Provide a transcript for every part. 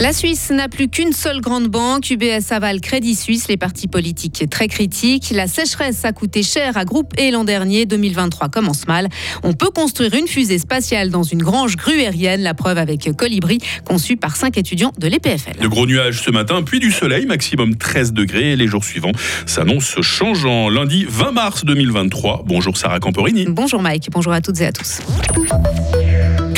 La Suisse n'a plus qu'une seule grande banque, UBS aval Crédit Suisse, les partis politiques très critiques. La sécheresse a coûté cher à Groupe et l'an dernier, 2023 commence mal. On peut construire une fusée spatiale dans une grange gruérienne, la preuve avec Colibri, conçue par cinq étudiants de l'EPFL. De gros nuages ce matin, puis du soleil, maximum 13 degrés. Les jours suivants s'annoncent changeant. Lundi 20 mars 2023. Bonjour Sarah Camporini. Bonjour Mike, bonjour à toutes et à tous.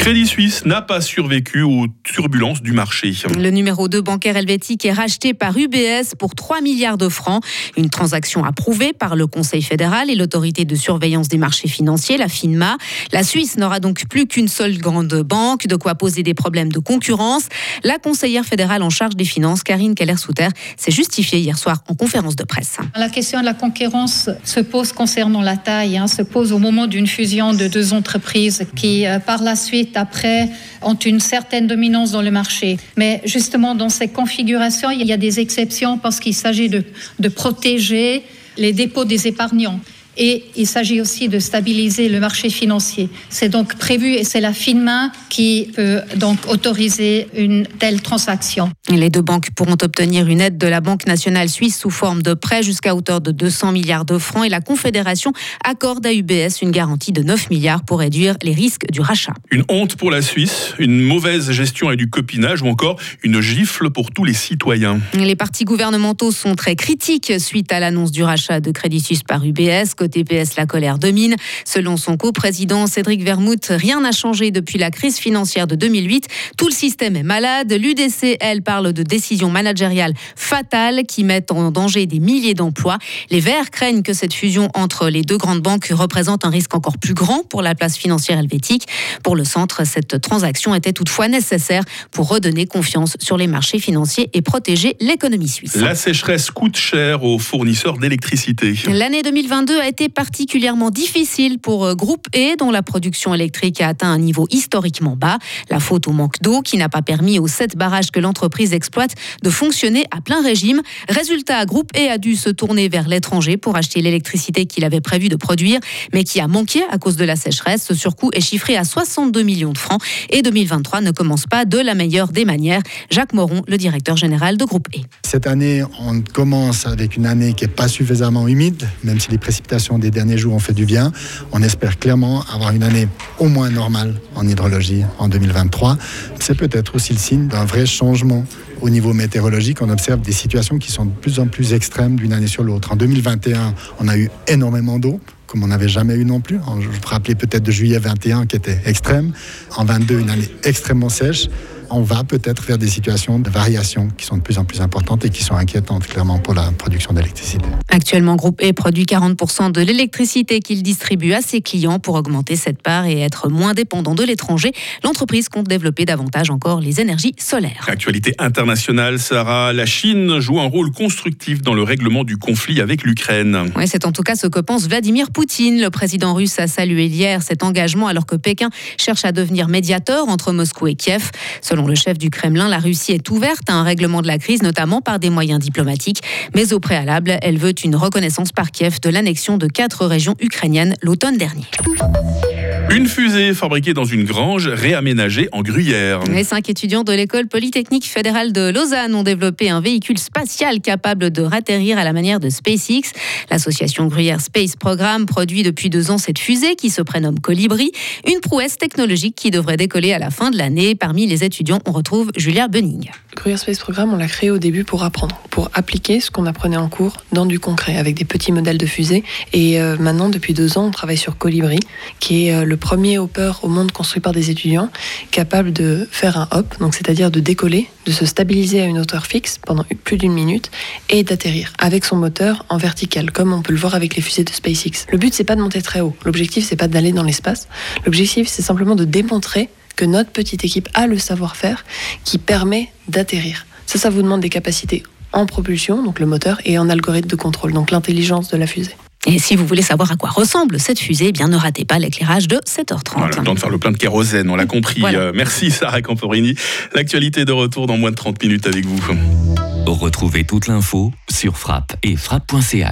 Crédit Suisse n'a pas survécu aux turbulences du marché. Le numéro 2 bancaire helvétique est racheté par UBS pour 3 milliards de francs. Une transaction approuvée par le Conseil fédéral et l'autorité de surveillance des marchés financiers, la FINMA. La Suisse n'aura donc plus qu'une seule grande banque, de quoi poser des problèmes de concurrence. La conseillère fédérale en charge des finances, Karine Keller-Souter, s'est justifiée hier soir en conférence de presse. La question de la concurrence se pose concernant la taille, hein, se pose au moment d'une fusion de deux entreprises qui, euh, par la suite, après, ont une certaine dominance dans le marché. Mais justement, dans ces configurations, il y a des exceptions parce qu'il s'agit de, de protéger les dépôts des épargnants et il s'agit aussi de stabiliser le marché financier. C'est donc prévu et c'est la FINMA qui peut donc autoriser une telle transaction. Les deux banques pourront obtenir une aide de la Banque nationale suisse sous forme de prêt jusqu'à hauteur de 200 milliards de francs et la Confédération accorde à UBS une garantie de 9 milliards pour réduire les risques du rachat. Une honte pour la Suisse, une mauvaise gestion et du copinage ou encore une gifle pour tous les citoyens. Les partis gouvernementaux sont très critiques suite à l'annonce du rachat de Crédit Suisse par UBS. Côté PS, la colère domine. Selon son co-président Cédric Vermouth, rien n'a changé depuis la crise financière de 2008. Tout le système est malade. L'UDC, elle, parle de décisions managériales fatales qui mettent en danger des milliers d'emplois. Les Verts craignent que cette fusion entre les deux grandes banques représente un risque encore plus grand pour la place financière helvétique. Pour le centre, cette transaction était toutefois nécessaire pour redonner confiance sur les marchés financiers et protéger l'économie suisse. La sécheresse coûte cher aux fournisseurs d'électricité. L'année 2022 a été particulièrement difficile pour euh, Groupe E, dont la production électrique a atteint un niveau historiquement bas. La faute au manque d'eau qui n'a pas permis aux sept barrages que l'entreprise exploite de fonctionner à plein régime. Résultat, Groupe E a dû se tourner vers l'étranger pour acheter l'électricité qu'il avait prévu de produire, mais qui a manqué à cause de la sécheresse. Ce surcoût est chiffré à 62 millions de francs et 2023 ne commence pas de la meilleure des manières. Jacques Moron, le directeur général de Groupe E. Cette année, on commence avec une année qui n'est pas suffisamment humide, même si les précipitations des derniers jours ont fait du bien. On espère clairement avoir une année au moins normale en hydrologie en 2023. C'est peut-être aussi le signe d'un vrai changement au niveau météorologique, on observe des situations qui sont de plus en plus extrêmes d'une année sur l'autre. En 2021, on a eu énormément d'eau comme on n'avait jamais eu non plus. Je vous rappelez peut-être de juillet 21 qui était extrême. En 22, une année extrêmement sèche on va peut-être vers des situations de variation qui sont de plus en plus importantes et qui sont inquiétantes clairement pour la production d'électricité. Actuellement, Groupe E produit 40% de l'électricité qu'il distribue à ses clients pour augmenter cette part et être moins dépendant de l'étranger. L'entreprise compte développer davantage encore les énergies solaires. Actualité internationale, Sarah, la Chine joue un rôle constructif dans le règlement du conflit avec l'Ukraine. Oui, c'est en tout cas ce que pense Vladimir Poutine. Le président russe a salué hier cet engagement alors que Pékin cherche à devenir médiateur entre Moscou et Kiev. Le chef du Kremlin, la Russie est ouverte à un règlement de la crise, notamment par des moyens diplomatiques. Mais au préalable, elle veut une reconnaissance par Kiev de l'annexion de quatre régions ukrainiennes l'automne dernier. Une fusée fabriquée dans une grange réaménagée en gruyère. Les cinq étudiants de l'école polytechnique fédérale de Lausanne ont développé un véhicule spatial capable de ratterrir à la manière de SpaceX. L'association Gruyère Space Programme produit depuis deux ans cette fusée qui se prénomme Colibri, une prouesse technologique qui devrait décoller à la fin de l'année. Parmi les étudiants, on retrouve Julia Benning. Gruyère Space Programme, on l'a créé au début pour apprendre, pour appliquer ce qu'on apprenait en cours dans du concret avec des petits modèles de fusée. Et euh, maintenant, depuis deux ans, on travaille sur Colibri, qui est euh, le premier hopper au monde construit par des étudiants, capable de faire un hop, donc c'est-à-dire de décoller, de se stabiliser à une hauteur fixe pendant plus d'une minute et d'atterrir avec son moteur en vertical, comme on peut le voir avec les fusées de SpaceX. Le but c'est pas de monter très haut. L'objectif c'est pas d'aller dans l'espace. L'objectif c'est simplement de démontrer que notre petite équipe a le savoir-faire qui permet d'atterrir. Ça, ça vous demande des capacités en propulsion, donc le moteur, et en algorithme de contrôle, donc l'intelligence de la fusée. Et si vous voulez savoir à quoi ressemble cette fusée, eh bien ne ratez pas l'éclairage de 7h30. Voilà, le temps de faire le plein de kérosène, on l'a compris. Voilà. Euh, merci Sarah Camporini. L'actualité de retour dans moins de 30 minutes avec vous. Retrouvez toute l'info sur frappe et frappe.ch.